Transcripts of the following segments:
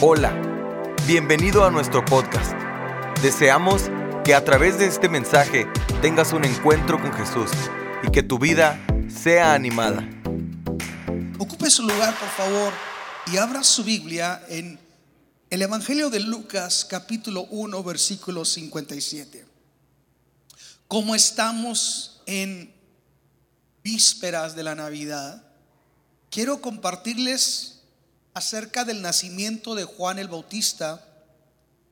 Hola, bienvenido a nuestro podcast. Deseamos que a través de este mensaje tengas un encuentro con Jesús y que tu vida sea animada. Ocupe su lugar, por favor, y abra su Biblia en el Evangelio de Lucas, capítulo 1, versículo 57. Como estamos en vísperas de la Navidad, quiero compartirles acerca del nacimiento de Juan el Bautista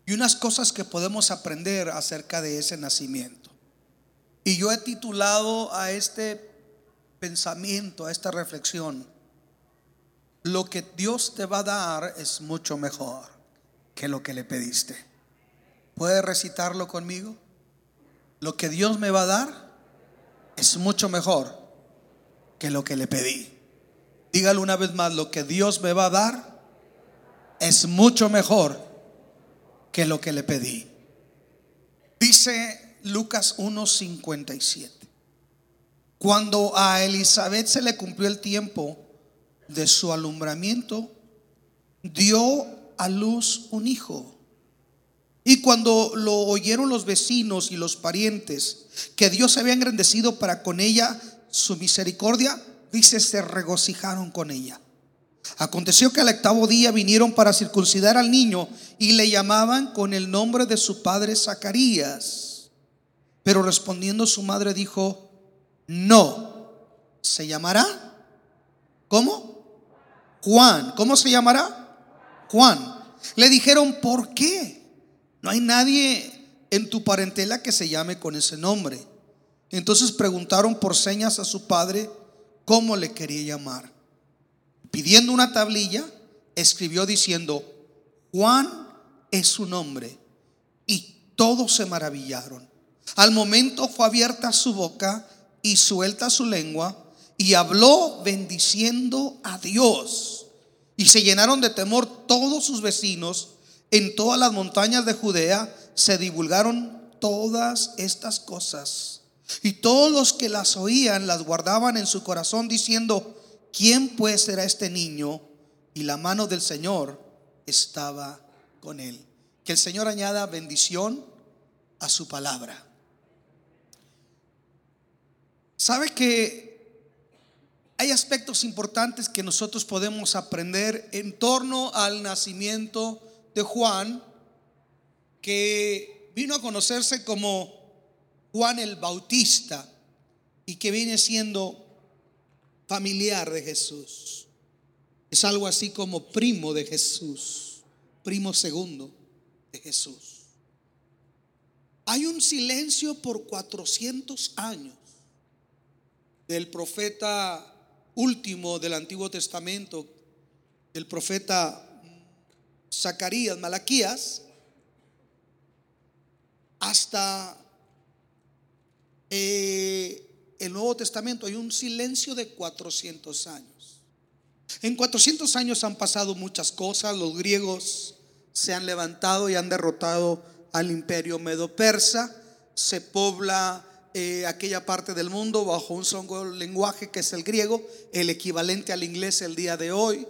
y unas cosas que podemos aprender acerca de ese nacimiento. Y yo he titulado a este pensamiento, a esta reflexión, lo que Dios te va a dar es mucho mejor que lo que le pediste. ¿Puedes recitarlo conmigo? Lo que Dios me va a dar es mucho mejor que lo que le pedí. Dígalo una vez más, lo que Dios me va a dar es mucho mejor que lo que le pedí. Dice Lucas 1:57. Cuando a Elizabeth se le cumplió el tiempo de su alumbramiento, dio a luz un hijo. Y cuando lo oyeron los vecinos y los parientes, que Dios había engrandecido para con ella su misericordia, dice, se regocijaron con ella. Aconteció que al octavo día vinieron para circuncidar al niño y le llamaban con el nombre de su padre Zacarías. Pero respondiendo su madre dijo, no, se llamará, ¿cómo? Juan, ¿cómo se llamará? Juan. Le dijeron, ¿por qué? No hay nadie en tu parentela que se llame con ese nombre. Entonces preguntaron por señas a su padre cómo le quería llamar. Pidiendo una tablilla, escribió diciendo, Juan es su nombre. Y todos se maravillaron. Al momento fue abierta su boca y suelta su lengua y habló bendiciendo a Dios. Y se llenaron de temor todos sus vecinos. En todas las montañas de Judea se divulgaron todas estas cosas. Y todos los que las oían las guardaban en su corazón diciendo, ¿quién pues será este niño? Y la mano del Señor estaba con él. Que el Señor añada bendición a su palabra. ¿Sabe que hay aspectos importantes que nosotros podemos aprender en torno al nacimiento de Juan, que vino a conocerse como Juan el Bautista y que viene siendo familiar de Jesús. Es algo así como primo de Jesús, primo segundo de Jesús. Hay un silencio por 400 años del profeta último del Antiguo Testamento, el profeta Zacarías, Malaquías, hasta eh, el Nuevo Testamento hay un silencio de 400 años. En 400 años han pasado muchas cosas. Los griegos se han levantado y han derrotado al imperio medo-persa. Se pobla eh, aquella parte del mundo bajo un solo lenguaje que es el griego, el equivalente al inglés el día de hoy.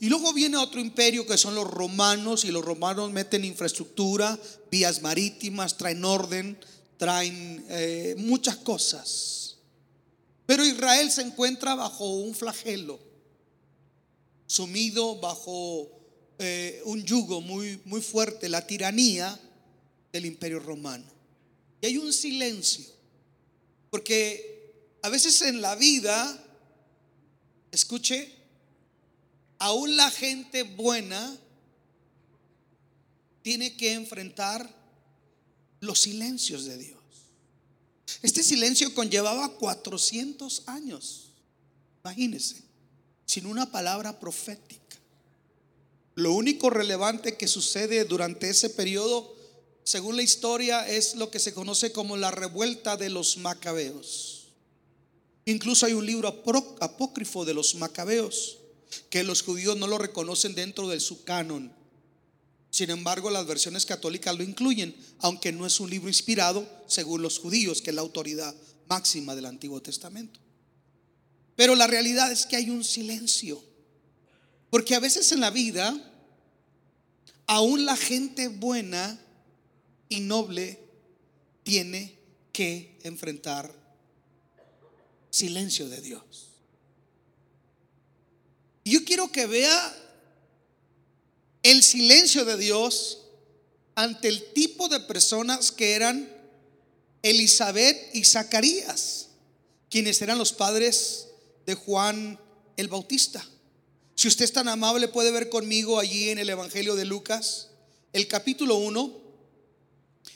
Y luego viene otro imperio que son los romanos y los romanos meten infraestructura, vías marítimas, traen orden, traen eh, muchas cosas. Pero Israel se encuentra bajo un flagelo, sumido bajo eh, un yugo muy, muy fuerte, la tiranía del imperio romano. Y hay un silencio, porque a veces en la vida, escuche, aún la gente buena tiene que enfrentar los silencios de Dios. Este silencio conllevaba 400 años, imagínense, sin una palabra profética. Lo único relevante que sucede durante ese periodo, según la historia, es lo que se conoce como la revuelta de los macabeos. Incluso hay un libro apócrifo de los macabeos que los judíos no lo reconocen dentro de su canon. Sin embargo, las versiones católicas lo incluyen, aunque no es un libro inspirado según los judíos, que es la autoridad máxima del Antiguo Testamento. Pero la realidad es que hay un silencio. Porque a veces en la vida aún la gente buena y noble tiene que enfrentar silencio de Dios. Yo quiero que vea el silencio de Dios ante el tipo de personas que eran Elizabeth y Zacarías, quienes eran los padres de Juan el Bautista. Si usted es tan amable, puede ver conmigo allí en el Evangelio de Lucas, el capítulo 1,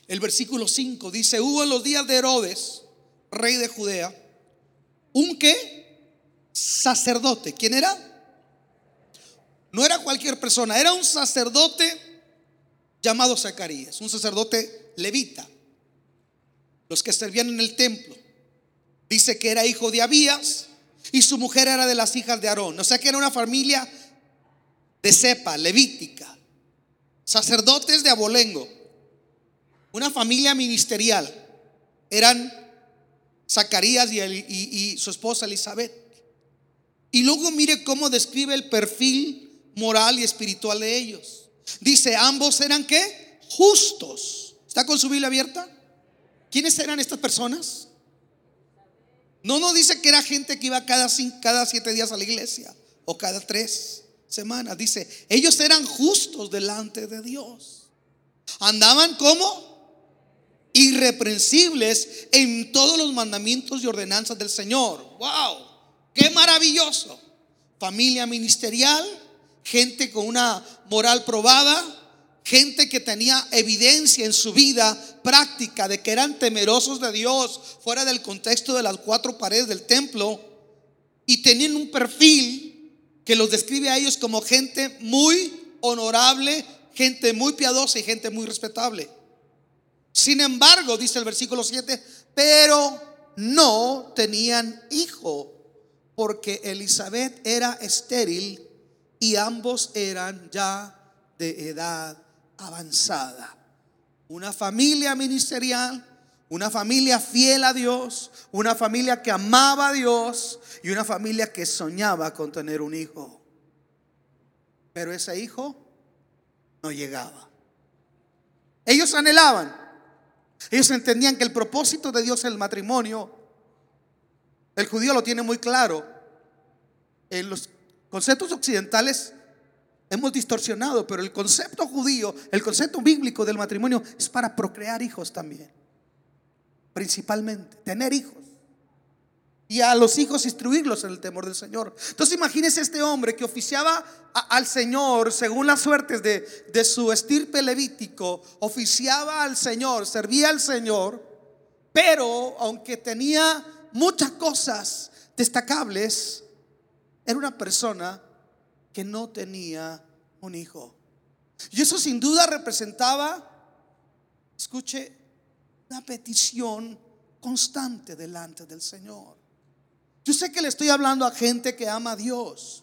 el versículo 5, dice, hubo en los días de Herodes, rey de Judea, un qué? Sacerdote. ¿Quién era? No era cualquier persona, era un sacerdote llamado Zacarías, un sacerdote levita, los que servían en el templo. Dice que era hijo de Abías, y su mujer era de las hijas de Aarón. O sea que era una familia de cepa, levítica, sacerdotes de abolengo, una familia ministerial. Eran Zacarías y, y su esposa Elizabeth. Y luego mire cómo describe el perfil moral y espiritual de ellos. Dice, ambos eran qué? Justos. ¿Está con su Biblia abierta? ¿Quiénes eran estas personas? No nos dice que era gente que iba cada, cada siete días a la iglesia o cada tres semanas. Dice, ellos eran justos delante de Dios. Andaban como irreprensibles en todos los mandamientos y ordenanzas del Señor. ¡Wow! ¡Qué maravilloso! Familia ministerial, gente con una moral probada, gente que tenía evidencia en su vida práctica de que eran temerosos de Dios fuera del contexto de las cuatro paredes del templo y tenían un perfil que los describe a ellos como gente muy honorable, gente muy piadosa y gente muy respetable. Sin embargo, dice el versículo 7, pero no tenían hijo porque Elizabeth era estéril y ambos eran ya de edad avanzada. Una familia ministerial, una familia fiel a Dios, una familia que amaba a Dios y una familia que soñaba con tener un hijo. Pero ese hijo no llegaba. Ellos anhelaban. Ellos entendían que el propósito de Dios en el matrimonio, el judío lo tiene muy claro. En los conceptos occidentales hemos distorsionado, pero el concepto judío, el concepto bíblico del matrimonio es para procrear hijos también. Principalmente, tener hijos. Y a los hijos instruirlos en el temor del Señor. Entonces imagínese este hombre que oficiaba al Señor según las suertes de, de su estirpe levítico, oficiaba al Señor, servía al Señor, pero aunque tenía muchas cosas destacables, era una persona que no tenía un hijo. Y eso sin duda representaba, escuche, una petición constante delante del Señor. Yo sé que le estoy hablando a gente que ama a Dios.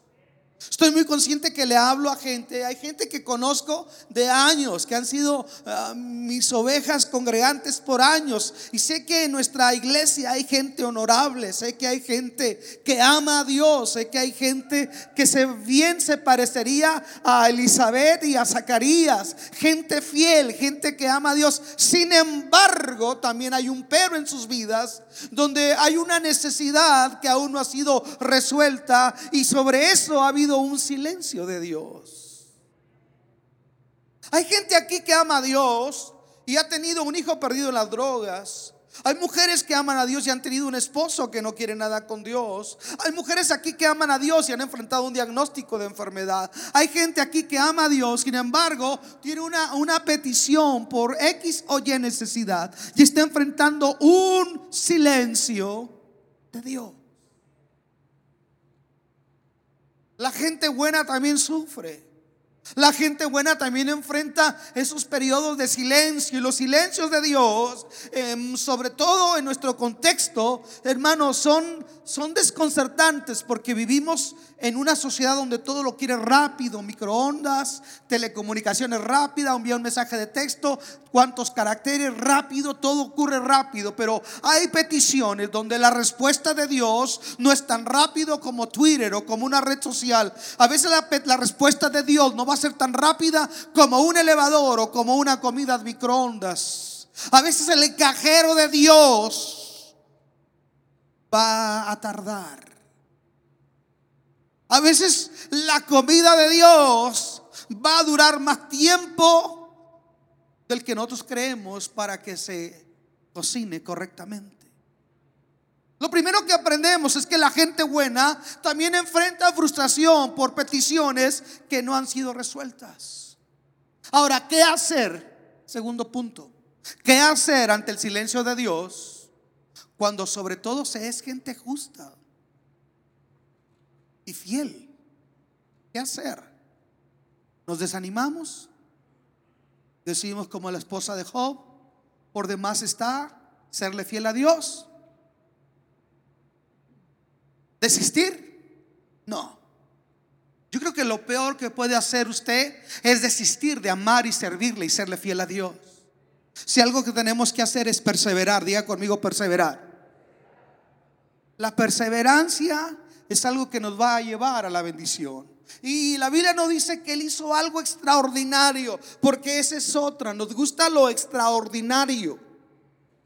Estoy muy consciente que le hablo a gente. Hay gente que conozco de años, que han sido ah, mis ovejas congregantes por años. Y sé que en nuestra iglesia hay gente honorable. Sé que hay gente que ama a Dios. Sé que hay gente que se, bien se parecería a Elizabeth y a Zacarías. Gente fiel, gente que ama a Dios. Sin embargo, también hay un pero en sus vidas donde hay una necesidad que aún no ha sido resuelta. Y sobre eso ha habido un silencio de Dios. Hay gente aquí que ama a Dios y ha tenido un hijo perdido en las drogas. Hay mujeres que aman a Dios y han tenido un esposo que no quiere nada con Dios. Hay mujeres aquí que aman a Dios y han enfrentado un diagnóstico de enfermedad. Hay gente aquí que ama a Dios, sin embargo, tiene una, una petición por X o Y necesidad y está enfrentando un silencio de Dios. La gente buena también sufre. La gente buena también enfrenta esos periodos de silencio y los silencios de Dios, em, sobre todo en nuestro contexto, hermanos, son, son desconcertantes porque vivimos en una sociedad donde todo lo quiere rápido, microondas, telecomunicaciones rápidas, envía un mensaje de texto, cuántos caracteres rápido, todo ocurre rápido, pero hay peticiones donde la respuesta de Dios no es tan rápido como Twitter o como una red social. A veces la, la respuesta de Dios no va a ser tan rápida como un elevador o como una comida de microondas. A veces el cajero de Dios va a tardar. A veces la comida de Dios va a durar más tiempo del que nosotros creemos para que se cocine correctamente. Lo primero que aprendemos es que la gente buena también enfrenta frustración por peticiones que no han sido resueltas. Ahora, ¿qué hacer? Segundo punto. ¿Qué hacer ante el silencio de Dios cuando sobre todo se es gente justa y fiel? ¿Qué hacer? ¿Nos desanimamos? Decimos como la esposa de Job, por demás está serle fiel a Dios. ¿Desistir? No. Yo creo que lo peor que puede hacer usted es desistir de amar y servirle y serle fiel a Dios. Si algo que tenemos que hacer es perseverar, diga conmigo perseverar. La perseverancia es algo que nos va a llevar a la bendición. Y la Biblia no dice que Él hizo algo extraordinario, porque esa es otra. Nos gusta lo extraordinario.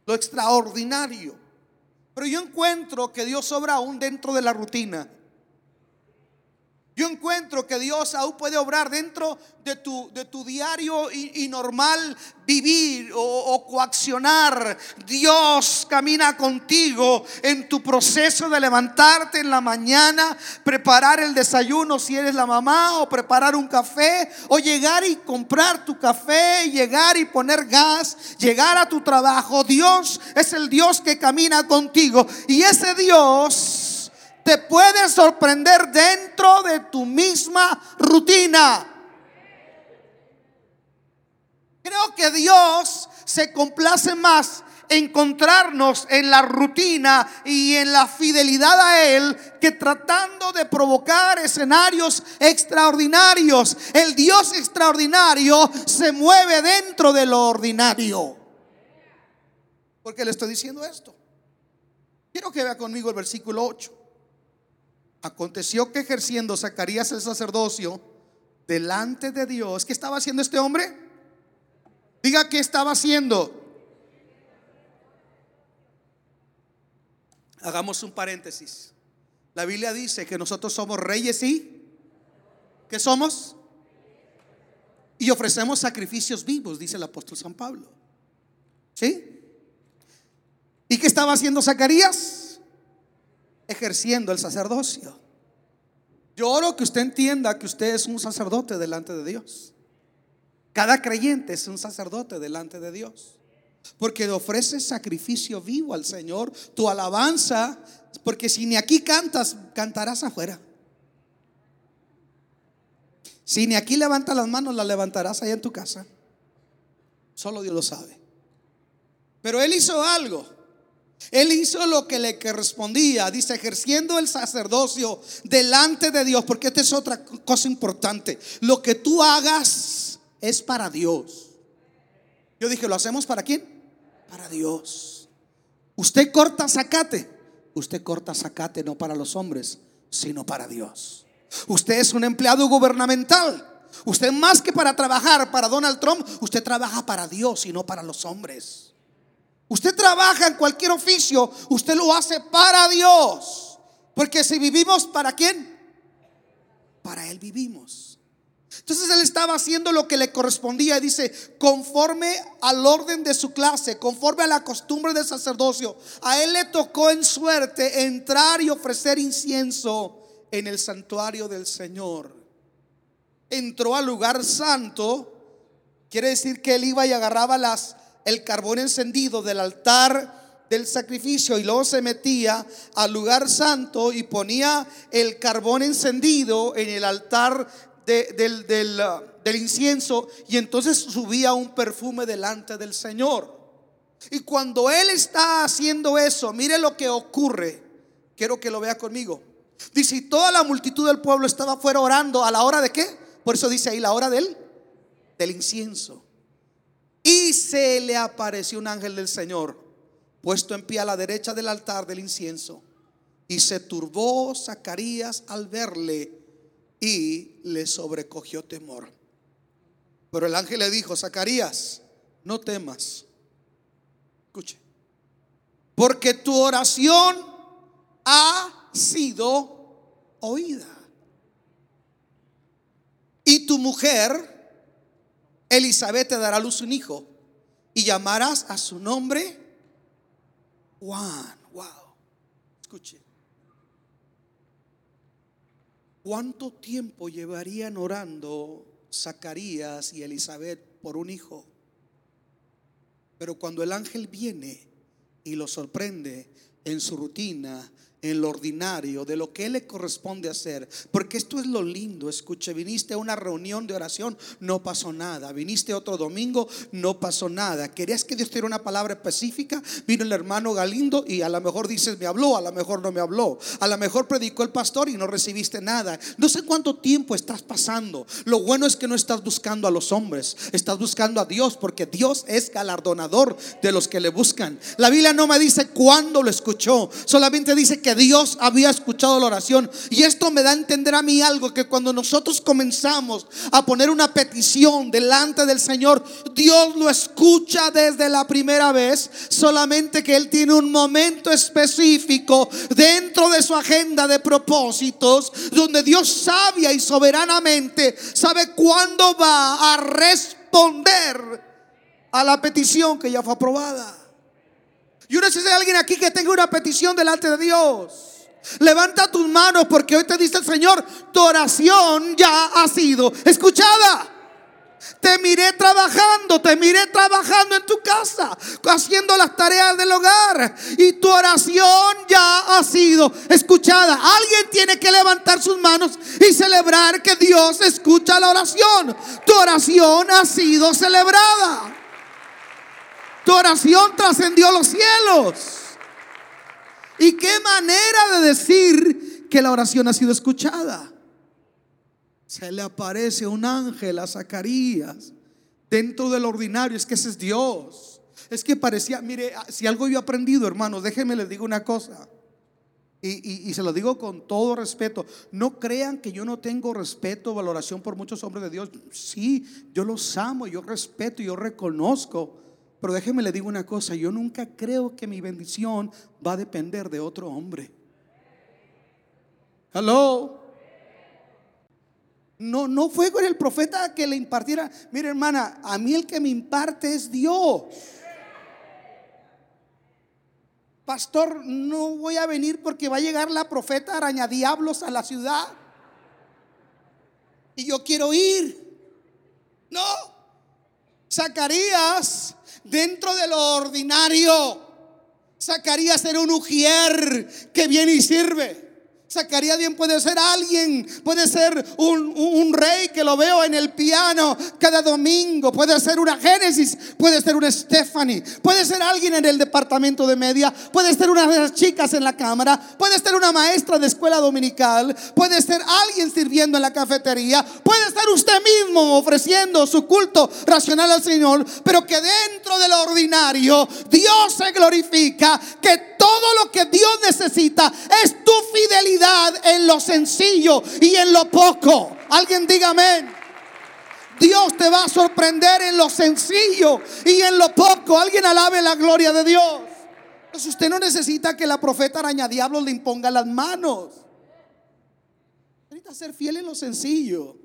Lo extraordinario. Pero yo encuentro que Dios obra aún dentro de la rutina. Yo encuentro que Dios aún puede obrar dentro de tu, de tu diario y, normal vivir o, o, coaccionar. Dios camina contigo en tu proceso de levantarte en la mañana, preparar el desayuno si eres la mamá, o preparar un café, o llegar y comprar tu café, llegar y poner gas, llegar a tu trabajo. Dios es el Dios que camina contigo. Y ese Dios te puede sorprender dentro de tu misma rutina. Creo que Dios se complace más encontrarnos en la rutina y en la fidelidad a Él que tratando de provocar escenarios extraordinarios. El Dios extraordinario se mueve dentro de lo ordinario. ¿Por qué le estoy diciendo esto? Quiero que vea conmigo el versículo 8. Aconteció que ejerciendo Zacarías el sacerdocio delante de Dios, ¿qué estaba haciendo este hombre? Diga qué estaba haciendo. Hagamos un paréntesis. La Biblia dice que nosotros somos reyes y ¿qué somos? Y ofrecemos sacrificios vivos, dice el apóstol San Pablo. ¿Sí? ¿Y qué estaba haciendo Zacarías? Ejerciendo el sacerdocio. Yo oro que usted entienda que usted es un sacerdote delante de Dios. Cada creyente es un sacerdote delante de Dios. Porque ofrece sacrificio vivo al Señor, tu alabanza, porque si ni aquí cantas, cantarás afuera. Si ni aquí levanta las manos, las levantarás allá en tu casa. Solo Dios lo sabe. Pero Él hizo algo. Él hizo lo que le correspondía, dice, ejerciendo el sacerdocio delante de Dios, porque esta es otra cosa importante. Lo que tú hagas es para Dios. Yo dije, ¿lo hacemos para quién? Para Dios. Usted corta zacate, usted corta zacate no para los hombres, sino para Dios. Usted es un empleado gubernamental. Usted más que para trabajar para Donald Trump, usted trabaja para Dios y no para los hombres. Usted trabaja en cualquier oficio, usted lo hace para Dios. Porque si vivimos para quién? Para Él vivimos. Entonces él estaba haciendo lo que le correspondía y dice, conforme al orden de su clase, conforme a la costumbre del sacerdocio, a él le tocó en suerte entrar y ofrecer incienso en el santuario del Señor. Entró al lugar santo, quiere decir que él iba y agarraba las el carbón encendido del altar del sacrificio y luego se metía al lugar santo y ponía el carbón encendido en el altar del, del incienso y entonces subía un perfume delante del Señor. Y cuando Él está haciendo eso, mire lo que ocurre. Quiero que lo vea conmigo. Dice, y toda la multitud del pueblo estaba fuera orando a la hora de qué? Por eso dice ahí la hora del, del incienso. Y se le apareció un ángel del Señor, puesto en pie a la derecha del altar del incienso. Y se turbó Zacarías al verle y le sobrecogió temor. Pero el ángel le dijo, Zacarías, no temas. Escuche. Porque tu oración ha sido oída. Y tu mujer, Elizabeth, te dará luz un hijo. Y llamarás a su nombre Juan. Wow. Escuche. ¿Cuánto tiempo llevarían orando Zacarías y Elizabeth por un hijo? Pero cuando el ángel viene y lo sorprende en su rutina, en lo ordinario, de lo que le corresponde hacer. Porque esto es lo lindo, escuche, viniste a una reunión de oración, no pasó nada. Viniste otro domingo, no pasó nada. Querías que Dios te diera una palabra específica, vino el hermano Galindo y a lo mejor dices, me habló, a lo mejor no me habló. A lo mejor predicó el pastor y no recibiste nada. No sé cuánto tiempo estás pasando. Lo bueno es que no estás buscando a los hombres, estás buscando a Dios, porque Dios es galardonador de los que le buscan. La Biblia no me dice cuándo lo escuchó, solamente dice que Dios había escuchado la oración. Y esto me da a entender a mí algo, que cuando nosotros comenzamos a poner una petición delante del Señor, Dios lo escucha desde la primera vez, solamente que Él tiene un momento específico dentro de su agenda de propósitos, donde Dios sabia y soberanamente sabe cuándo va a responder a la petición que ya fue aprobada. Yo no sé si hay alguien aquí que tenga una petición delante de Dios. Levanta tus manos porque hoy te dice el Señor, tu oración ya ha sido escuchada. Te miré trabajando, te miré trabajando en tu casa, haciendo las tareas del hogar. Y tu oración ya ha sido escuchada. Alguien tiene que levantar sus manos y celebrar que Dios escucha la oración. Tu oración ha sido celebrada. Tu oración trascendió los cielos. ¿Y qué manera de decir que la oración ha sido escuchada? Se le aparece un ángel a Zacarías dentro del ordinario. Es que ese es Dios. Es que parecía, mire, si algo yo he aprendido, hermano, déjenme les digo una cosa. Y, y, se lo digo con todo respeto. No crean que yo no tengo respeto, valoración por muchos hombres de Dios. Sí, yo los amo, yo respeto, yo reconozco. Pero déjeme le digo una cosa, yo nunca creo que mi bendición va a depender de otro hombre. Hello. No, no fue con el profeta que le impartiera. Mire, hermana, a mí el que me imparte es Dios. Pastor, no voy a venir porque va a llegar la profeta araña diablos a la ciudad. Y yo quiero ir. No. Zacarías dentro de lo ordinario. Zacarías era un ujier que viene y sirve. Zacarías bien puede ser alguien, puede ser un, rey que lo veo en el piano cada domingo, puede ser una Génesis, puede ser una Stephanie, puede ser alguien en el departamento de media, puede ser una de las chicas en la cámara, puede ser una maestra de escuela dominical, puede ser alguien sirviendo en la cafetería, puede ser usted mismo ofreciendo su culto racional al Señor, pero que dentro de lo ordinario Dios se glorifica, que todo lo que Dios necesita es tu fidelidad en lo sencillo y en lo poco. Alguien diga amén. Dios te va a sorprender en lo sencillo y en lo poco. Alguien alabe la gloria de Dios. Pues usted no necesita que la profeta araña diablos le imponga las manos. Necesita ser fiel en lo sencillo.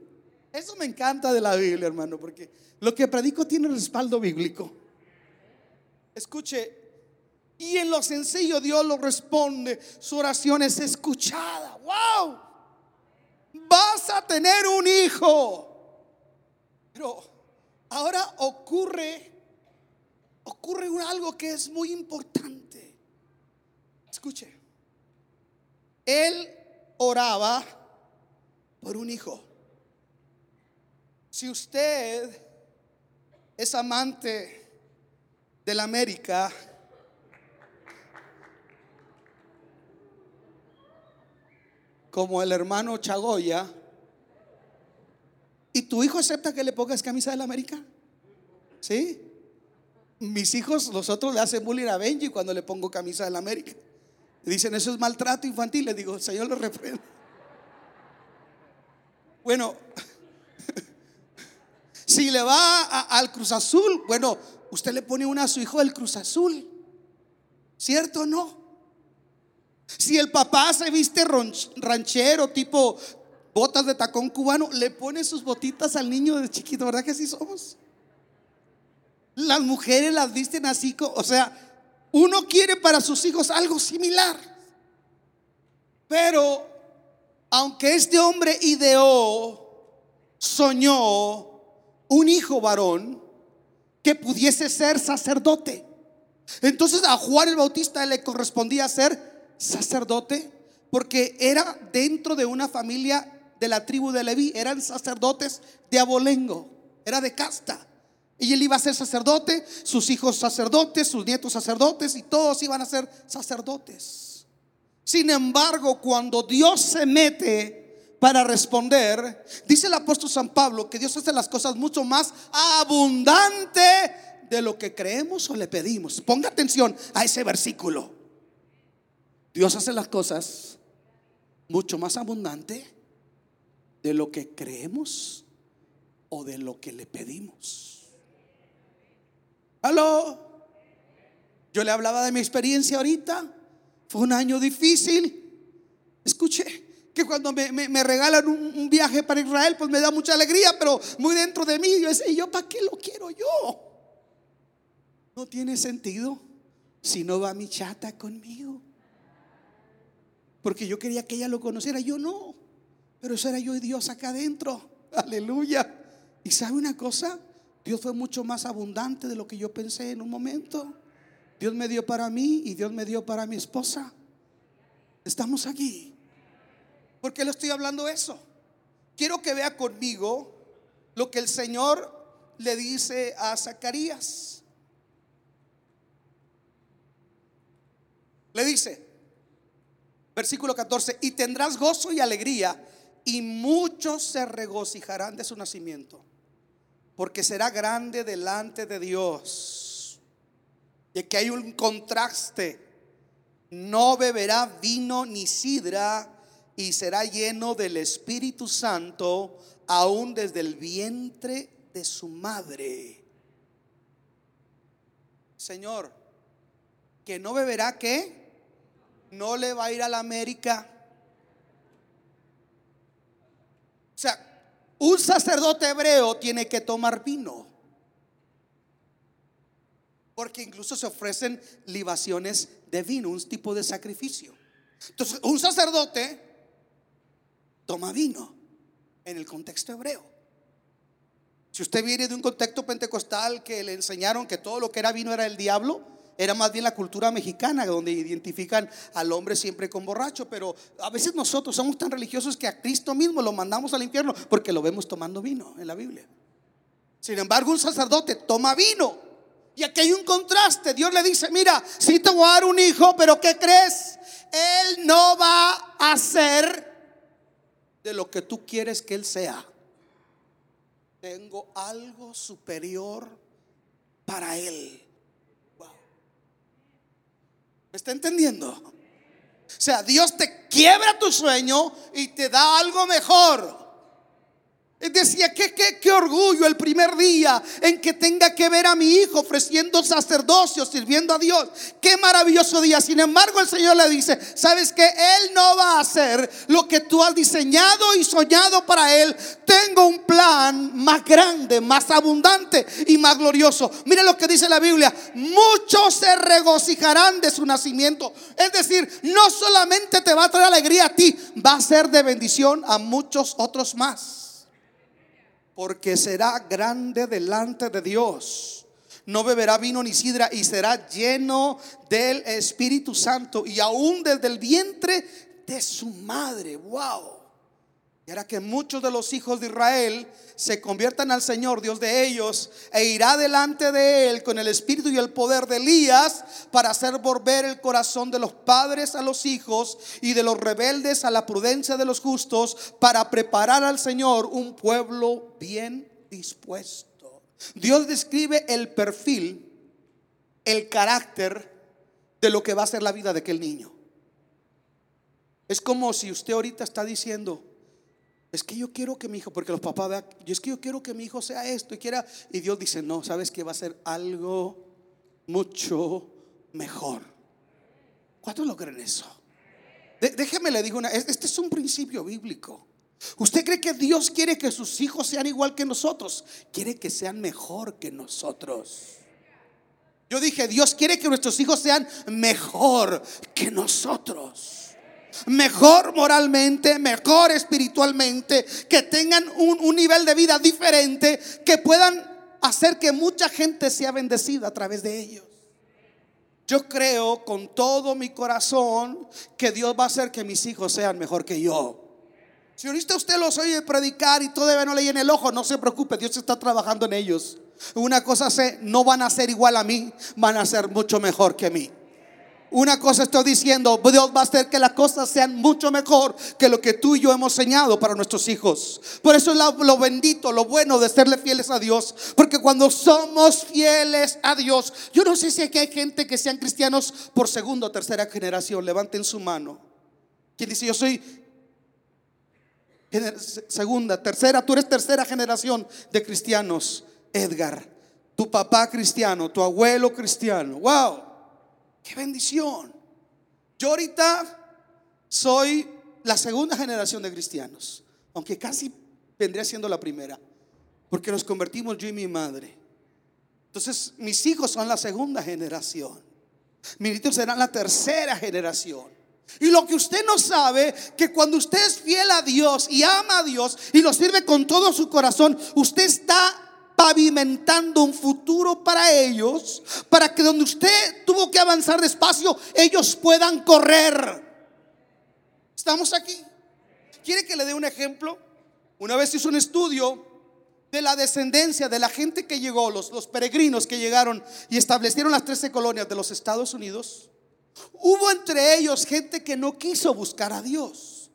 Eso me encanta de la Biblia, hermano, porque lo que predico tiene respaldo bíblico. Escuche, y en lo sencillo Dios lo responde. Su oración es escuchada. ¡Wow! Vas a tener un hijo. Pero ahora ocurre, ocurre algo que es muy importante. Escuche. Él oraba por un hijo. Si usted es amante de la América, como el hermano Chagoya, y tu hijo acepta que le pongas camisa de la América. ¿Sí? Mis hijos, los otros le hacen bullying a Benji cuando le pongo camisa de la América. Dicen, eso es maltrato infantil. Le digo, Señor lo reprende. Bueno, si le va al Cruz Azul, bueno, usted le pone una a su hijo del Cruz Azul. ¿Cierto o no? Si el papá se viste ranchero, tipo botas de tacón cubano, le pone sus botitas al niño de chiquito, ¿verdad que así somos? Las mujeres las visten así, o sea, uno quiere para sus hijos algo similar. Pero, aunque este hombre ideó, soñó un hijo varón que pudiese ser sacerdote. Entonces a Juan el Bautista le correspondía ser sacerdote porque era dentro de una familia de la tribu de Leví, eran sacerdotes de abolengo, era de casta. Y él iba a ser sacerdote, sus hijos sacerdotes, sus nietos sacerdotes y todos iban a ser sacerdotes. Sin embargo, cuando Dios se mete para responder, dice el apóstol San Pablo que Dios hace las cosas mucho más abundante de lo que creemos o le pedimos. Ponga atención a ese versículo. Dios hace las cosas mucho más abundante de lo que creemos o de lo que le pedimos. Aló. Yo le hablaba de mi experiencia ahorita. Fue un año difícil. Escuché que cuando me, regalan un, viaje para Israel, pues me da mucha alegría, pero muy dentro de mí yo decía, ¿yo para qué lo quiero yo? No tiene sentido si no va mi chata conmigo. Porque yo quería que ella lo conociera, yo no. Pero eso era yo y Dios acá adentro. Aleluya. ¿Y sabe una cosa? Dios fue mucho más abundante de lo que yo pensé en un momento. Dios me dio para mí y Dios me dio para mi esposa. Estamos aquí. ¿Por qué le estoy hablando eso? Quiero que vea conmigo lo que el Señor le dice a Zacarías. Le dice, versículo 14, y tendrás gozo y alegría y muchos se regocijarán de su nacimiento, porque será grande delante de Dios. Y que hay un contraste, no beberá vino ni sidra y será lleno del Espíritu Santo aún desde el vientre de su madre. Señor, que no beberá qué? No le va a ir a la América O sea, un sacerdote hebreo tiene que tomar vino. Porque incluso se ofrecen libaciones de vino, un tipo de sacrificio. Entonces, un sacerdote toma vino en el contexto hebreo. Si usted viene de un contexto pentecostal que le enseñaron que todo lo que era vino era el diablo, era más bien la cultura mexicana donde identifican al hombre siempre con borracho, pero a veces nosotros somos tan religiosos que a Cristo mismo lo mandamos al infierno porque lo vemos tomando vino en la Biblia. Sin embargo, un sacerdote toma vino. Y aquí hay un contraste. Dios le dice, mira, si te voy a dar un hijo, pero ¿qué crees? Él no va a ser de lo que tú quieres que él sea. Tengo algo superior para él. ¿Me está entendiendo? O sea, Dios te quiebra tu sueño y te da algo mejor. Decía, ¿qué, qué, qué orgullo el primer día en que tenga que ver a mi hijo ofreciendo sacerdocio, sirviendo a Dios. Qué maravilloso día. Sin embargo, el Señor le dice, sabes que Él no va a hacer lo que tú has diseñado y soñado para Él. Tengo un plan más grande, más abundante y más glorioso. Mira lo que dice la Biblia. Muchos se regocijarán de su nacimiento. Es decir, no solamente te va a traer alegría a ti, va a ser de bendición a muchos otros más porque será grande delante de Dios. No beberá vino ni sidra y será lleno del Espíritu Santo y aún desde el vientre de su madre. Wow. Hará que muchos de los hijos de Israel se conviertan al Señor, Dios de ellos, e irá delante de él con el espíritu y el poder de Elías para hacer volver el corazón de los padres a los hijos y de los rebeldes a la prudencia de los justos, para preparar al Señor un pueblo bien dispuesto. Dios describe el perfil, el carácter de lo que va a ser la vida de aquel niño. Es como si usted ahorita está diciendo, Es que yo quiero que mi hijo, porque los papás vean, es que yo quiero que mi hijo sea esto y quiera, y Dios dice, no, sabes que va a ser algo mucho mejor. ¿Cuántos lo creen eso? déjeme le digo una, este es un principio bíblico. ¿Usted cree que Dios quiere que sus hijos sean igual que nosotros? Quiere que sean mejor que nosotros. Yo dije, Dios quiere que nuestros hijos sean mejor que nosotros. Mejor moralmente, mejor espiritualmente, que tengan un, un, nivel de vida diferente, que puedan hacer que mucha gente sea bendecida a través de ellos. Yo creo con todo mi corazón que Dios va a hacer que mis hijos sean mejor que yo. Si ahorita usted los oye predicar y todavía no le en el ojo, no se preocupe, Dios está trabajando en ellos. Una cosa sé, no van a ser igual a mí, van a ser mucho mejor que mí. Una cosa estoy diciendo, Dios va a hacer que las cosas sean mucho mejor que lo que tú y yo hemos señado para nuestros hijos. Por eso es lo, bendito, lo bueno de serle fieles a Dios. Porque cuando somos fieles a Dios, yo no sé si aquí hay gente que sean cristianos por segunda o tercera generación. Levanten su mano. Quien dice, yo soy segunda, tercera, tú eres tercera generación de cristianos, Edgar. Tu papá cristiano, tu abuelo cristiano. ¡Wow! ¡Qué bendición! Yo ahorita soy la segunda generación de cristianos, aunque casi vendría siendo la primera, porque nos convertimos yo y mi madre. Entonces, mis hijos son la segunda generación. Mis hijos serán la tercera generación. Y lo que usted no sabe, que cuando usted es fiel a Dios y ama a Dios y lo sirve con todo su corazón, usted está pavimentando un futuro para ellos, para que donde usted tuvo que avanzar despacio, ellos puedan correr. ¿Estamos aquí? ¿Quiere que le dé un ejemplo? Una vez hizo un estudio de la descendencia de la gente que llegó, los, los peregrinos que llegaron y establecieron las 13 colonias de los Estados Unidos. Hubo entre ellos gente que no quiso buscar a Dios.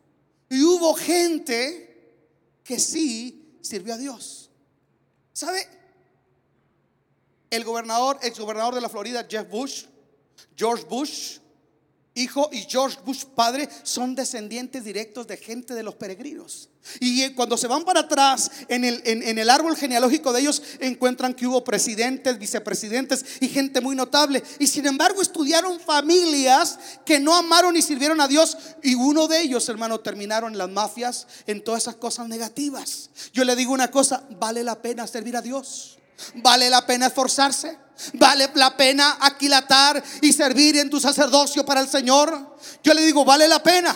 Y hubo gente que sí sirvió a Dios. ¿Sabe? El gobernador, ex gobernador de la Florida, Jeff Bush, George Bush, hijo, y George Bush padre, son descendientes directos de gente de los peregrinos. Y cuando se van para atrás en el, en, el, árbol genealógico de ellos, encuentran que hubo presidentes, vicepresidentes y gente muy notable. Y sin embargo estudiaron familias que no amaron y sirvieron a Dios. Y uno de ellos, hermano, terminaron en las mafias, en todas esas cosas negativas. Yo le digo una cosa, vale la pena servir a Dios. Vale la pena esforzarse. Vale la pena aquilatar y servir en tu sacerdocio para el Señor. Yo le digo, vale la pena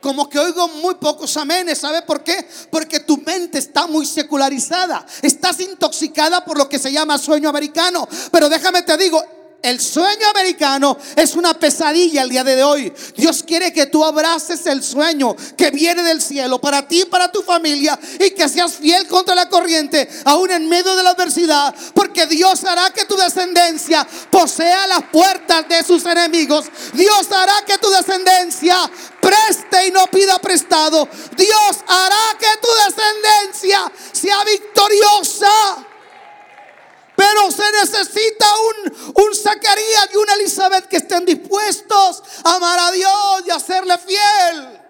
como que oigo muy pocos amenes. ¿Sabe por qué? Porque tu mente está muy secularizada. Estás intoxicada por lo que se llama sueño americano. Pero déjame te digo, el sueño americano es una pesadilla el día de hoy. Dios quiere que tú abraces el sueño que viene del cielo para ti para tu familia y que seas fiel contra la corriente, aún en medio de la adversidad, porque Dios hará que tu descendencia posea las puertas de sus enemigos. Dios hará que tu descendencia preste y no pida prestado. Dios hará que tu descendencia sea victoriosa. Pero se necesita un, Zacarías y una Elizabeth que estén dispuestos a amar a Dios y a serle fiel.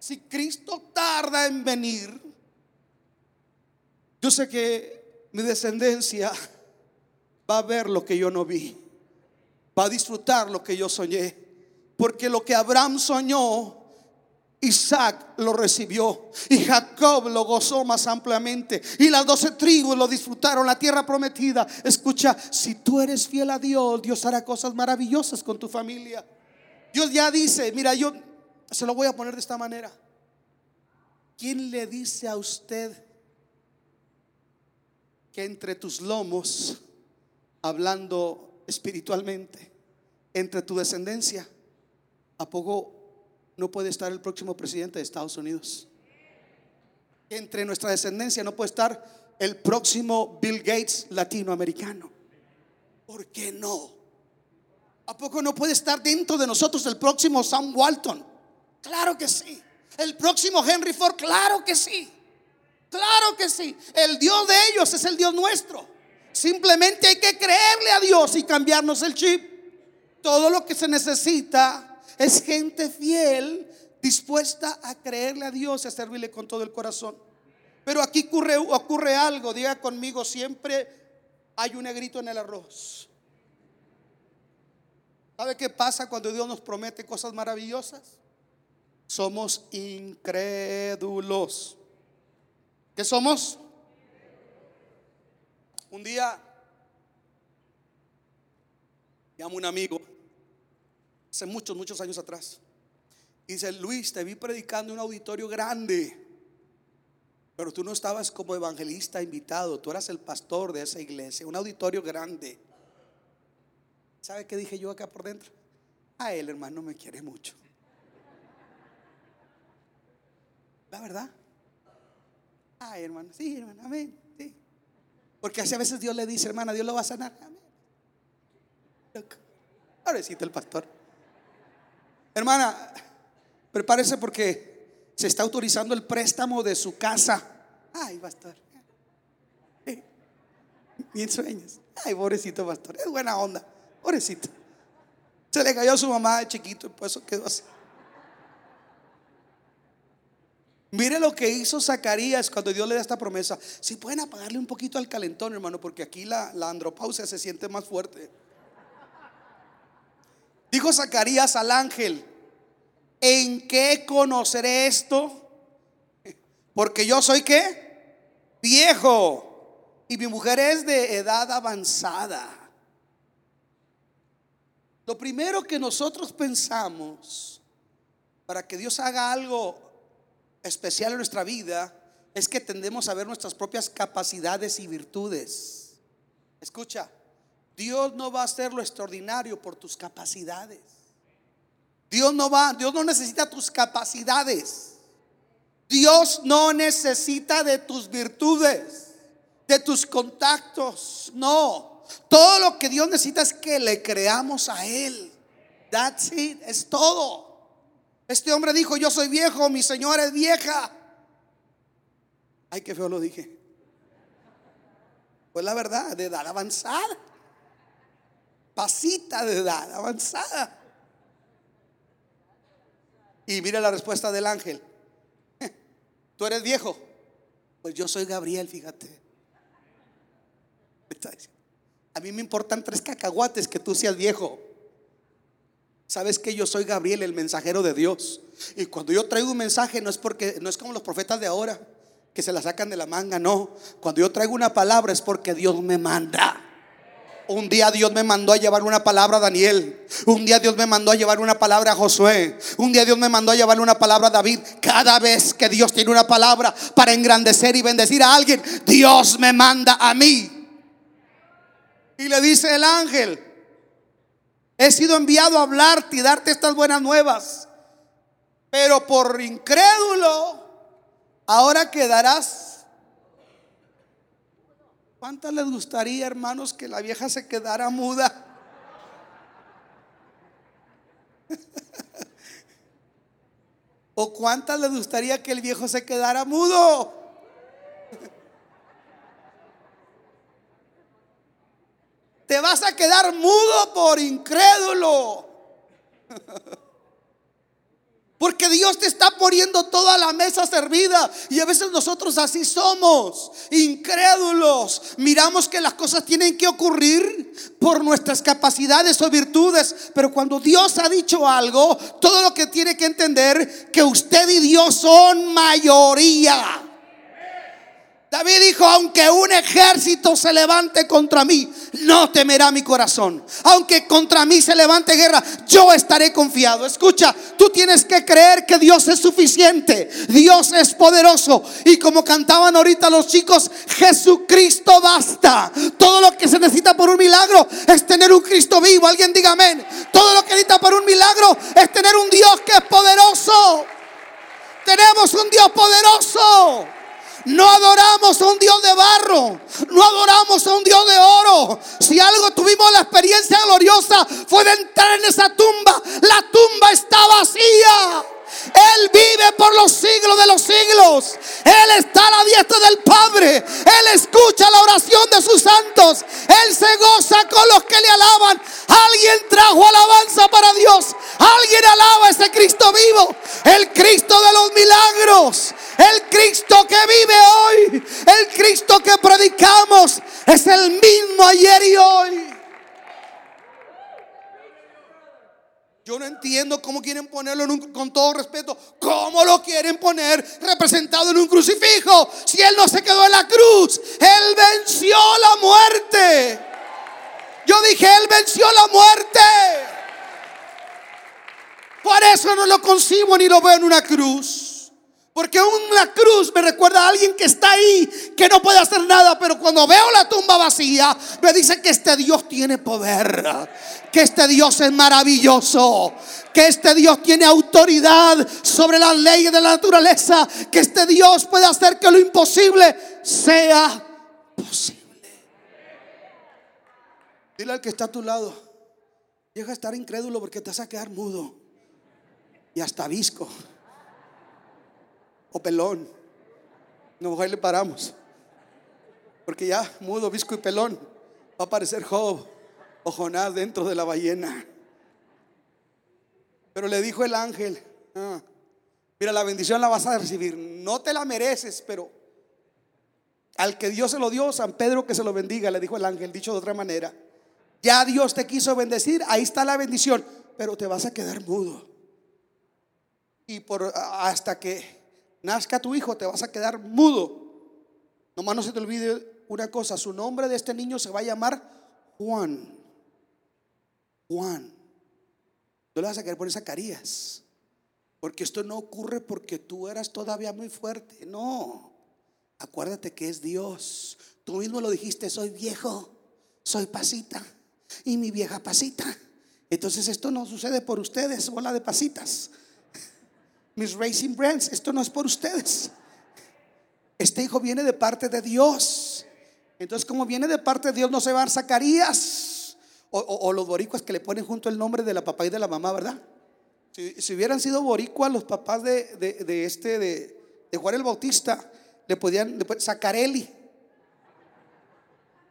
Si Cristo tarda en venir, yo sé que mi descendencia va a ver lo que yo no vi, va a disfrutar lo que yo soñé, porque lo que Abraham soñó, Isaac lo recibió y Jacob lo gozó más ampliamente y las doce tribus lo disfrutaron, la tierra prometida. Escucha, si tú eres fiel a Dios, Dios hará cosas maravillosas con tu familia. Dios ya dice, mira, yo se lo voy a poner de esta manera. ¿Quién le dice a usted que entre tus lomos, hablando espiritualmente, entre tu descendencia, apogó no puede estar el próximo presidente de Estados Unidos. Entre nuestra descendencia no puede estar el próximo Bill Gates latinoamericano. ¿Por qué no? ¿A poco no puede estar dentro de nosotros el próximo Sam Walton? Claro que sí. El próximo Henry Ford, claro que sí. Claro que sí. El Dios de ellos es el Dios nuestro. Simplemente hay que creerle a Dios y cambiarnos el chip. Todo lo que se necesita es gente fiel dispuesta a creerle a Dios y a servirle con todo el corazón. Pero aquí ocurre, algo, diga conmigo, siempre hay un negrito en el arroz. ¿Sabe qué pasa cuando Dios nos promete cosas maravillosas? Somos incrédulos. ¿Qué somos? Un día llamo a un amigo, hace muchos, muchos años atrás, y dice, Luis, te vi predicando en un auditorio grande, pero tú no estabas como evangelista invitado, tú eras el pastor de esa iglesia, un auditorio grande. ¿Sabe qué dije yo acá por dentro? A él, hermano, me quiere mucho. La verdad. Ay, hermano, sí, hermano, amén. Sí. Porque así a veces Dios le dice, hermana, Dios lo va a sanar. Amén. Pobrecito el pastor. Hermana, prepárese porque se está autorizando el préstamo de su casa. Ay, pastor. Bien sueños. Ay, pobrecito pastor. Es buena onda. Pobrecito. Se le cayó a su mamá de chiquito y por eso quedó así. Mire lo que hizo Zacarías cuando Dios le da esta promesa. Si pueden apagarle un poquito al calentón, hermano, porque aquí la, la andropausia se siente más fuerte. Dijo Zacarías al ángel, ¿en qué conoceré esto? Porque yo soy qué? Viejo. Y mi mujer es de edad avanzada. Lo primero que nosotros pensamos para que Dios haga algo especial en nuestra vida es que tendemos a ver nuestras propias capacidades y virtudes. Escucha, Dios no va a hacer lo extraordinario por tus capacidades. Dios no va, Dios no necesita tus capacidades. Dios no necesita de tus virtudes, de tus contactos. No. Todo lo que Dios necesita es que le creamos a Él. That's it, es todo. Este hombre dijo, yo soy viejo, mi señora es vieja. Ay, qué feo lo dije. Pues la verdad, de edad avanzada. Pasita de edad avanzada. Y mira la respuesta del ángel. Tú eres viejo. Pues yo soy Gabriel, fíjate. A mí me importan tres cacahuates que tú seas viejo. Sabes que yo soy Gabriel, el mensajero de Dios. Y cuando yo traigo un mensaje no es porque no es como los profetas de ahora que se la sacan de la manga, no. Cuando yo traigo una palabra es porque Dios me manda. Un día Dios me mandó a llevar una palabra a Daniel. Un día Dios me mandó a llevar una palabra a Josué. Un día Dios me mandó a llevar una palabra a David. Cada vez que Dios tiene una palabra para engrandecer y bendecir a alguien, Dios me manda a mí. Y le dice el ángel, He sido enviado a hablarte y darte estas buenas nuevas. Pero por incrédulo, ahora quedarás. ¿Cuántas les gustaría, hermanos, que la vieja se quedara muda? ¿O cuántas les gustaría que el viejo se quedara mudo? te vas a quedar mudo por incrédulo. Porque Dios te está poniendo toda la mesa servida. Y a veces nosotros así somos, incrédulos. Miramos que las cosas tienen que ocurrir por nuestras capacidades o virtudes. Pero cuando Dios ha dicho algo, todo lo que tiene que entender que usted y Dios son mayoría. David dijo, aunque un ejército se levante contra mí, no temerá mi corazón. Aunque contra mí se levante guerra, yo estaré confiado. Escucha, tú tienes que creer que Dios es suficiente. Dios es poderoso. Y como cantaban ahorita los chicos, Jesucristo basta. Todo lo que se necesita por un milagro es tener un Cristo vivo. Alguien diga amén. Todo lo que necesita por un milagro es tener un Dios que es poderoso. Tenemos un Dios poderoso. No adoramos a un Dios de barro, no adoramos a un Dios de oro. Si algo tuvimos la experiencia gloriosa fue de entrar en esa tumba, venció la muerte. Por eso no lo concibo ni lo veo en una cruz. Porque una cruz me recuerda a alguien que está ahí, que no puede hacer nada, pero cuando veo la tumba vacía, me dice que este Dios tiene poder, que este Dios es maravilloso, que este Dios tiene autoridad sobre las leyes de la naturaleza, que este Dios puede hacer que lo imposible sea posible. Dile al que está a tu lado, deja de estar incrédulo porque te vas a quedar mudo y hasta visco o pelón. No, ahí le paramos. Porque ya mudo, visco y pelón va a aparecer Job o Jonás dentro de la ballena. Pero le dijo el ángel, ah, mira, la bendición la vas a recibir. No te la mereces, pero al que Dios se lo dio, San Pedro que se lo bendiga, le dijo el ángel, dicho de otra manera. Ya Dios te quiso bendecir, ahí está la bendición, pero te vas a quedar mudo. Y por hasta que nazca tu hijo, te vas a quedar mudo. Nomás no se te olvide una cosa, su nombre de este niño se va a llamar Juan. Juan. No le vas a querer poner Zacarías. Porque esto no ocurre porque tú eras todavía muy fuerte. No. Acuérdate que es Dios. Tú mismo lo dijiste, soy viejo, soy pasita. Y mi vieja pasita. Entonces esto no sucede por ustedes, bola de pasitas mis Racing Brands, esto no es por ustedes. Este hijo viene de parte de Dios. Entonces, como viene de parte de Dios, no se va a dar Zacarías. O, los boricuas que le ponen junto el nombre de la papá y de la mamá, ¿verdad? Si, hubieran sido boricuas los papás de, este, de, Juan el Bautista, le podían, le Zacarelli.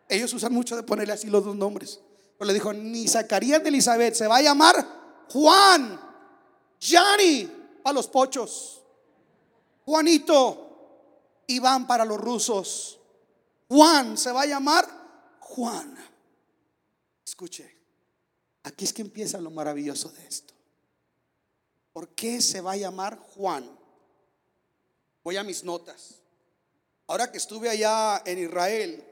Ellos usan mucho de ponerle así los dos nombres. Pero le dijo, ni Zacarías ni Elizabeth, se va a llamar Juan, Johnny, para los pochos. Juanito, Iván para los rusos. Juan se va a llamar Juan. Escuche, aquí es que empieza lo maravilloso de esto. ¿Por qué se va a llamar Juan? Voy a mis notas. Ahora que estuve allá en Israel,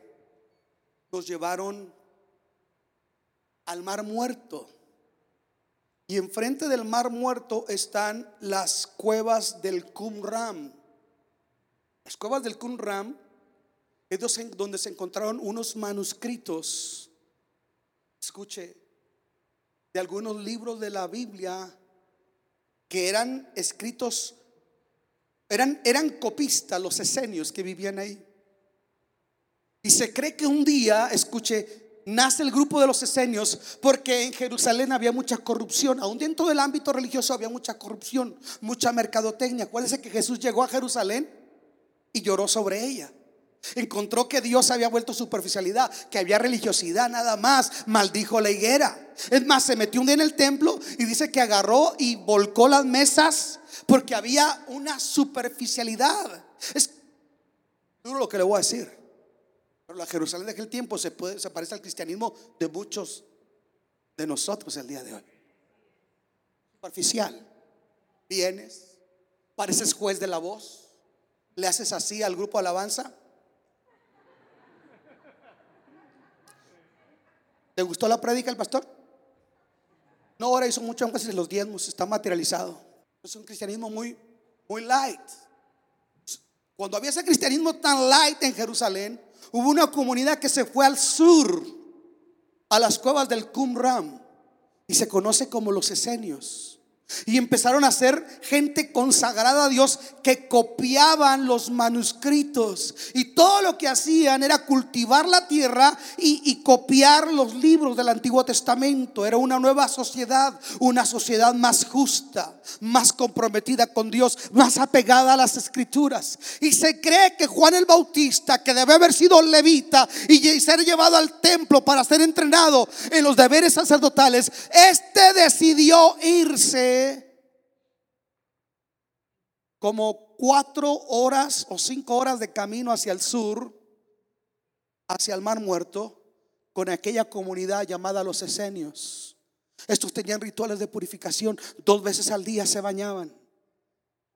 nos llevaron al mar muerto. Y enfrente del mar muerto están las cuevas del Qumran. Las cuevas del Qumran es donde se encontraron unos manuscritos, escuche, de algunos libros de la Biblia que eran escritos, eran, eran copistas los esenios que vivían ahí. Y se cree que un día, escuche, nace el grupo de los esenios porque en Jerusalén había mucha corrupción, aún dentro del ámbito religioso había mucha corrupción, mucha mercadotecnia. Acuérdense que Jesús llegó a Jerusalén y lloró sobre ella. Encontró que Dios había vuelto superficialidad, que había religiosidad nada más, maldijo la higuera. Es más, se metió un día en el templo y dice que agarró y volcó las mesas porque había una superficialidad. Es duro lo que le voy a decir la Jerusalén de aquel tiempo se, puede, se parece al cristianismo de muchos de nosotros el día de hoy. Superficial. Vienes, pareces juez de la voz, le haces así al grupo alabanza. ¿Te gustó la prédica el pastor? No, ahora hizo mucho énfasis en los diezmos, está materializado. Es un cristianismo muy, muy light. Cuando había ese cristianismo tan light en Jerusalén, hubo una comunidad que se fue al sur, a las cuevas del Qumran, y se conoce como los esenios. Y empezaron a ser gente consagrada a Dios que copiaban los manuscritos. Y todo lo que hacían era cultivar la tierra y, copiar los libros del Antiguo Testamento. Era una nueva sociedad, una sociedad más justa, más comprometida con Dios, más apegada a las escrituras. Y se cree que Juan el Bautista, que debe haber sido levita y ser llevado al templo para ser entrenado en los deberes sacerdotales, este decidió irse como cuatro horas o cinco horas de camino hacia el sur, hacia el Mar Muerto, con aquella comunidad llamada los Esenios. Estos tenían rituales de purificación. Dos veces al día se bañaban.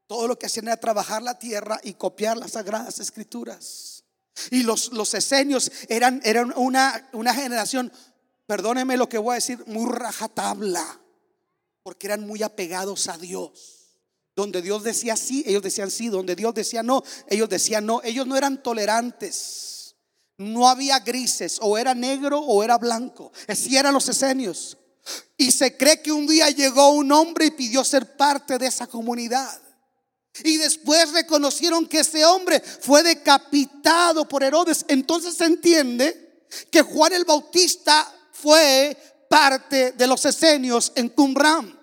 Todo lo que hacían era trabajar la tierra y copiar las sagradas escrituras. Y los, los esenios eran, eran una, una generación, perdóneme lo que voy a decir, muy rajatabla, porque eran muy apegados a Dios. Donde Dios decía sí, ellos decían sí. Donde Dios decía no, ellos decían no. Ellos no eran tolerantes. No había grises, o era negro o era blanco. Así eran los esenios. Y se cree que un día llegó un hombre y pidió ser parte de esa comunidad. Y después reconocieron que ese hombre fue decapitado por Herodes. Entonces se entiende que Juan el Bautista fue parte de los esenios en Qumran.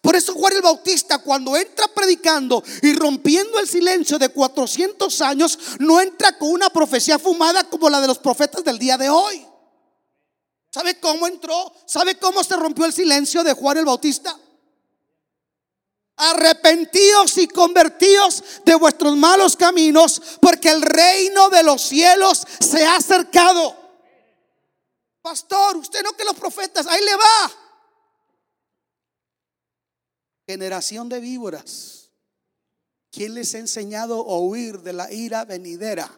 Por eso Juan el Bautista cuando entra predicando y rompiendo el silencio de 400 años, no entra con una profecía fumada como la de los profetas del día de hoy. ¿Sabe cómo entró? ¿Sabe cómo se rompió el silencio de Juan el Bautista? Arrepentíos y convertíos de vuestros malos caminos, porque el reino de los cielos se ha acercado. Pastor, usted no que los profetas, ahí le va. Generación de víboras. ¿Quién les ha enseñado a huir de la ira venidera?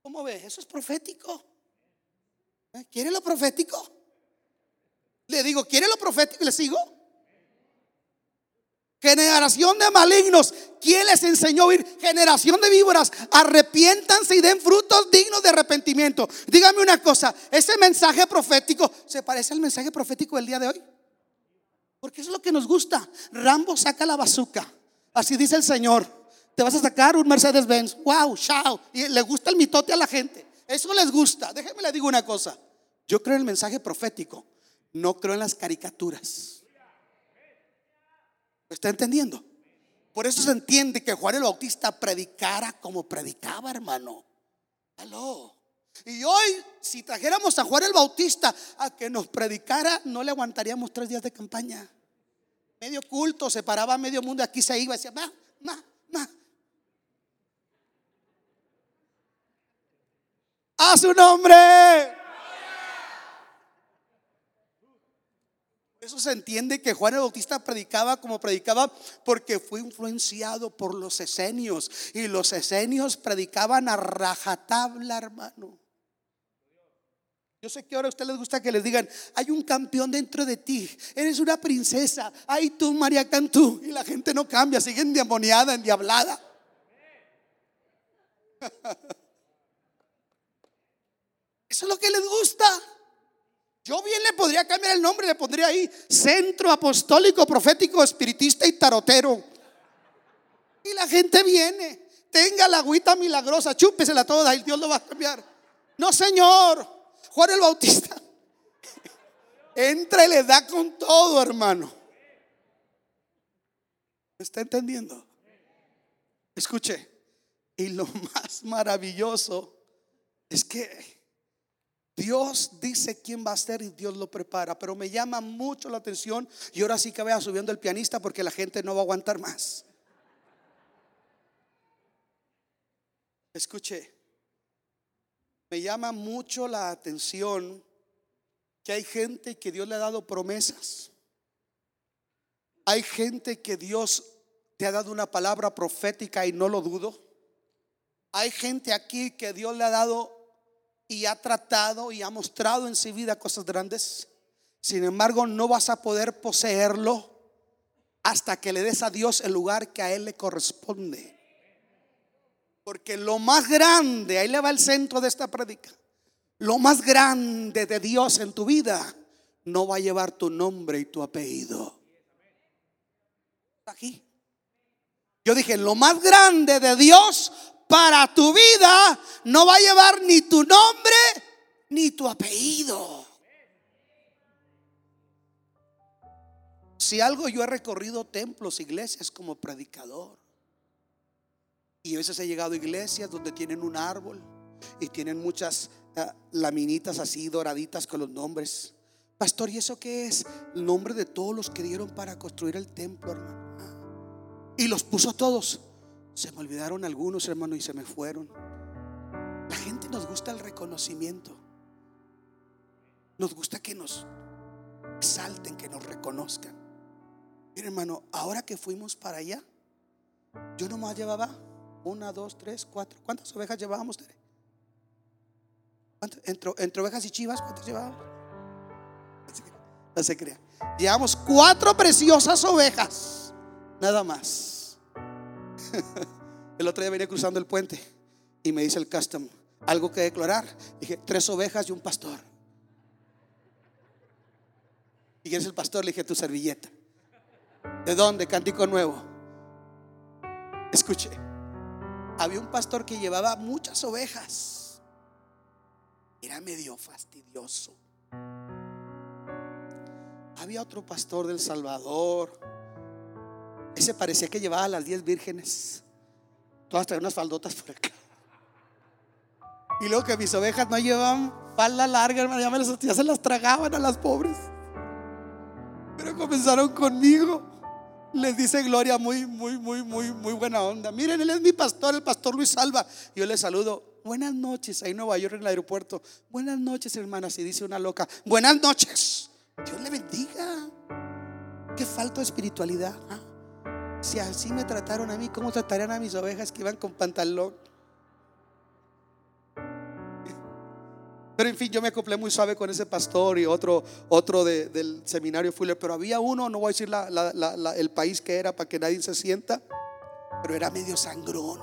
¿Cómo ve? Eso es profético. ¿Eh? ¿Quiere lo profético? Le digo, ¿quiere lo profético? ¿Le sigo? Generación de malignos. ¿Quién les enseñó a huir? Generación de víboras. Arrepiéntanse y den frutos dignos de arrepentimiento. Dígame una cosa. Ese mensaje profético se parece al mensaje profético del día de hoy. Porque es lo que nos gusta. Rambo saca la bazuca. Así dice el Señor. Te vas a sacar un Mercedes Benz. Wow, chao. Y le gusta el mitote a la gente. Eso les gusta. Déjenme le digo una cosa. Yo creo en el mensaje profético. No creo en las caricaturas. ¿Me está entendiendo? Por eso se entiende que Juan el Bautista predicara como predicaba, hermano. Aló. Y hoy, si trajéramos a Juan el Bautista a que nos predicara, no le aguantaríamos tres días de campaña. Medio culto, se paraba medio mundo, aquí se iba decía, ma, ma, ma. A su nombre. Eso se entiende que Juan el Bautista predicaba como predicaba porque fue influenciado por los esenios. Y los esenios predicaban a rajatabla, hermano. Yo sé que ahora a ustedes les gusta que les digan, hay un campeón dentro de ti, eres una princesa, ay tú María Cantú, y la gente no cambia, sigue endemoniada, endiablada. Eso es lo que les gusta. Yo bien le podría cambiar el nombre, le pondría ahí Centro Apostólico, Profético, Espiritista y Tarotero. Y la gente viene, tenga la agüita milagrosa, chúpesela toda y Dios lo va a cambiar. No, Señor. Juan el Bautista entra y le da con todo, hermano. ¿Me está entendiendo? Escuche, y lo más maravilloso es que Dios dice quién va a ser y Dios lo prepara, pero me llama mucho la atención y ahora sí que vaya subiendo el pianista porque la gente no va a aguantar más. Escuche, me llama mucho la atención que hay gente que Dios le ha dado promesas. Hay gente que Dios te ha dado una palabra profética y no lo dudo. Hay gente aquí que Dios le ha dado y ha tratado y ha mostrado en su vida cosas grandes. Sin embargo, no vas a poder poseerlo hasta que le des a Dios el lugar que a Él le corresponde. Porque lo más grande, ahí le va el centro de esta prédica, lo más grande de Dios en tu vida no va a llevar tu nombre y tu apellido. Aquí. Yo dije, lo más grande de Dios para tu vida no va a llevar ni tu nombre ni tu apellido. Si algo yo he recorrido templos, iglesias como predicador. Y a veces he llegado a iglesias donde tienen un árbol y tienen muchas eh, laminitas así doraditas con los nombres. Pastor, ¿y eso qué es? El nombre de todos los que dieron para construir el templo, hermano. Y los puso todos. Se me olvidaron algunos, hermano, y se me fueron. La gente nos gusta el reconocimiento. Nos gusta que nos exalten, que nos reconozcan. Mire, hermano, ahora que fuimos para allá, yo nomás llevaba una, dos, tres, cuatro. ¿Cuántas ovejas llevábamos? Entre, entre, ovejas y chivas, ¿cuántas llevábamos? No se crea. Llevamos cuatro preciosas ovejas. Nada más. El otro día venía cruzando el puente y me dice el custom, algo que declarar. Dije, tres ovejas y un pastor. ¿Y quién es el pastor? Le dije, tu servilleta. ¿De dónde? Cántico Nuevo. Escuche, había un pastor que llevaba muchas ovejas. Era medio fastidioso. Había otro pastor del Salvador. Ese parecía que llevaba las diez vírgenes. Todas traían unas faldotas por acá. Y luego que mis ovejas no llevaban falda larga, hermano, ya, ya se las tragaban a las pobres. Pero comenzaron conmigo. Les dice Gloria muy, muy, muy, muy, muy buena onda. Miren, él es mi pastor, el pastor Luis Salva. Yo le saludo. Buenas noches, ahí en Nueva York, en el aeropuerto. Buenas noches, hermanas. Y dice una loca. Buenas noches. Dios le bendiga. Qué falta de espiritualidad. ¿ah? Si así me trataron a mí, ¿cómo tratarían a mis ovejas que iban con pantalón? Pero en fin, yo me acoplé muy suave con ese pastor y otro, otro del seminario Fuller. Pero había uno, no voy a decir el país que era para que nadie se sienta, pero era medio sangrón.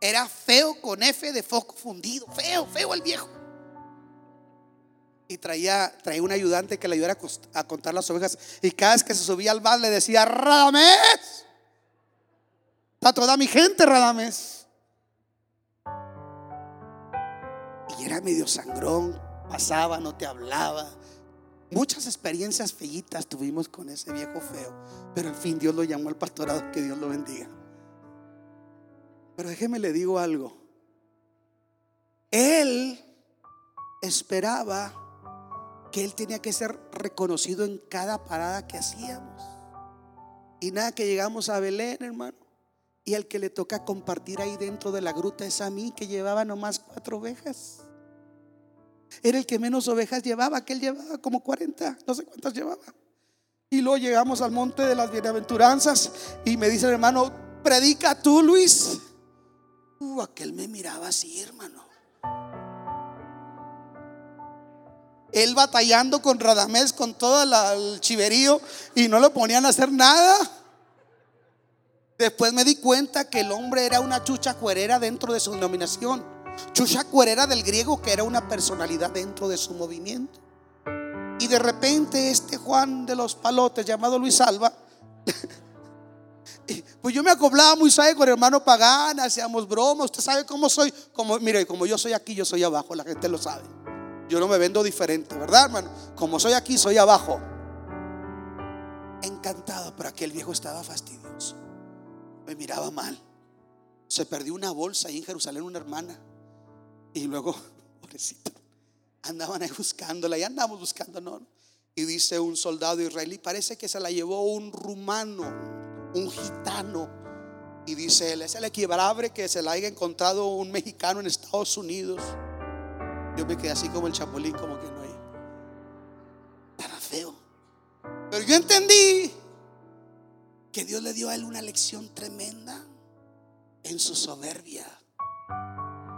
Era feo con F de foco fundido. Feo, feo el viejo. Y traía, traía un ayudante que le ayudara a contar las ovejas. Y cada vez que se subía al bar le decía, Radamés. Está toda mi gente, Radames. Y era medio sangrón, pasaba, no te hablaba. Muchas experiencias feitas tuvimos con ese viejo feo. Pero al fin Dios lo llamó al pastorado, que Dios lo bendiga. Pero déjeme le digo algo. Él esperaba que él tenía que ser reconocido en cada parada que hacíamos. Y nada que llegamos a Belén, hermano. Y el que le toca compartir ahí dentro de la gruta es a mí, que llevaba nomás cuatro ovejas. Era el que menos ovejas llevaba, que él llevaba como 40, no sé cuántas llevaba. Y luego llegamos al monte de las bienaventuranzas y me dice el hermano, predica tú, Luis. Uh, aquel me miraba así, hermano. Él batallando con Radamés, con todo el chiverío, y no lo ponían a hacer nada. Después me di cuenta que el hombre era una chucha cuerera dentro de su denominación. Chucha cuerera del griego que era una personalidad dentro de su movimiento. Y de repente este Juan de los Palotes llamado Luis Alba, pues yo me acoplaba muy suave con el hermano Pagana, hacíamos bromas, usted sabe cómo soy, como mire, como yo soy aquí, yo soy abajo, la gente lo sabe. Yo no me vendo diferente, ¿verdad, hermano? Como soy aquí, soy abajo. Encantado, pero aquel viejo estaba fastidioso me miraba mal. Se perdió una bolsa ahí en Jerusalén, una hermana. Y luego, pobrecita, andaban ahí buscándola, y andamos buscando, no. Y dice un soldado israelí, parece que se la llevó un rumano, un gitano. Y dice él, es el equivalente que se la haya encontrado un mexicano en Estados Unidos. Yo me quedé así como el chapulín, como que no hay. Estaba feo. Pero yo entendí que Dios le dio a él una lección tremenda en su soberbia.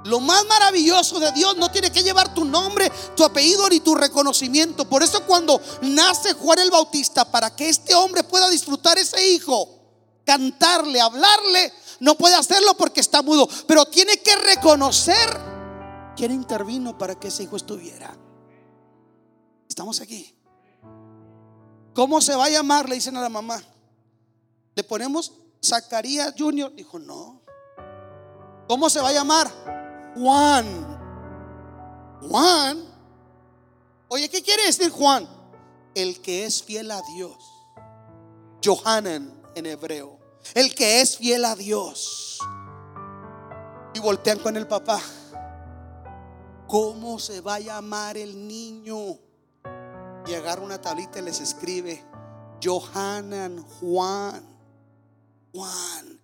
Lo más maravilloso de Dios no tiene que llevar tu nombre, tu apellido ni tu reconocimiento. Por eso cuando nace Juan el Bautista, para que este hombre pueda disfrutar ese hijo, cantarle, hablarle, no puede hacerlo porque está mudo, pero tiene que reconocer quién intervino para que ese hijo estuviera. Estamos aquí. ¿Cómo se va a llamar? Le dicen a la mamá. Le ponemos Zacarías Junior. Dijo, no. ¿Cómo se va a llamar? Juan. Juan. Oye, ¿qué quiere decir Juan? El que es fiel a Dios. Johanan en hebreo. El que es fiel a Dios. Y voltean con el papá. ¿Cómo se va a llamar el niño? Y agarra una tablita y les escribe Johanan Juan. Juan.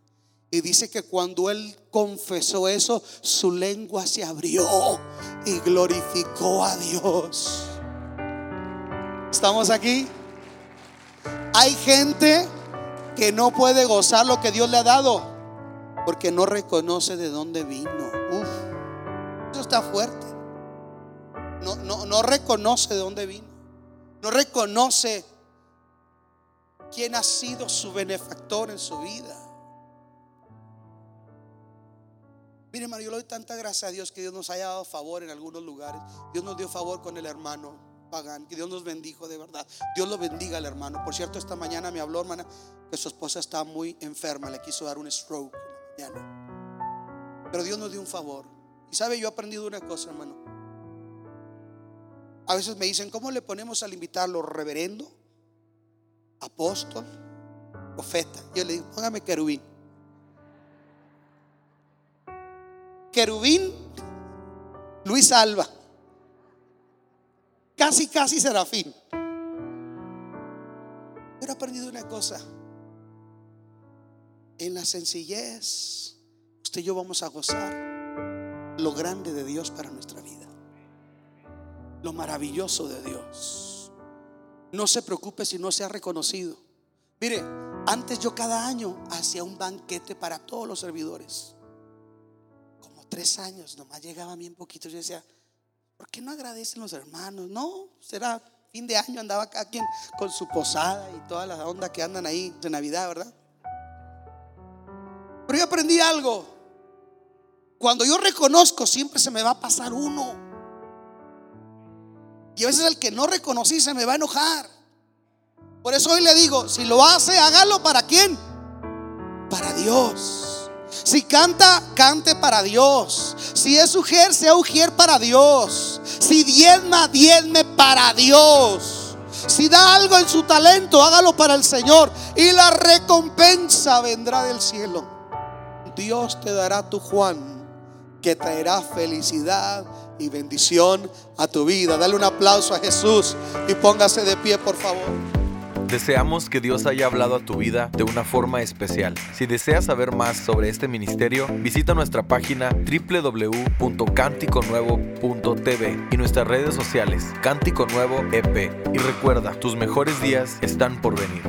Y dice que cuando él confesó eso, su lengua se abrió y glorificó a Dios. ¿Estamos aquí? Hay gente que no puede gozar lo que Dios le ha dado porque no reconoce de dónde vino. Eso está fuerte. No, no, no reconoce de dónde vino. No reconoce quién ha sido su benefactor en su vida. Mire, hermano, yo le doy tanta gracia a Dios que Dios nos haya dado favor en algunos lugares. Dios nos dio favor con el hermano Pagán, que Dios nos bendijo de verdad. Dios lo bendiga al hermano. Por cierto, esta mañana me habló, hermana, que su esposa está muy enferma, le quiso dar un stroke en la mañana. Pero Dios nos dio un favor. Y sabe, yo he aprendido una cosa, hermano. A veces me dicen, ¿cómo le ponemos al invitarlo? ¿Reverendo? ¿Apóstol? ¿Profeta? Yo le digo, póngame querubín. Querubín, Luis Alba. Casi, casi serafín. Pero he aprendido una cosa. En la sencillez, usted y yo vamos a gozar lo grande de Dios para nuestra vida. Lo maravilloso de Dios. No se preocupe si no se ha reconocido. Mire, antes yo cada año hacía un banquete para todos los servidores. Como tres años, nomás llegaba bien poquito. Yo decía, ¿por qué no agradecen los hermanos? No, será fin de año, andaba acá quien con su posada y toda la onda que andan ahí de Navidad, ¿verdad? Pero yo aprendí algo. Cuando yo reconozco, siempre se me va a pasar uno. Y a veces el que no reconocí se me va a enojar. Por eso hoy le digo, si lo hace, hágalo para quién? Para Dios. Si canta, cante para Dios. Si es ujier, sea ujier para Dios. Si diezma, diezme para Dios. Si da algo en su talento, hágalo para el Señor. Y la recompensa vendrá del cielo. Dios te dará tu Juan, que traerá felicidad y bendición a tu vida. Dale un aplauso a Jesús y póngase de pie, por favor. Deseamos que Dios haya hablado a tu vida de una forma especial. Si deseas saber más sobre este ministerio, visita nuestra página www.canticonuevo.tv y nuestras redes sociales Cántico Nuevo EP. Y recuerda, tus mejores días están por venir.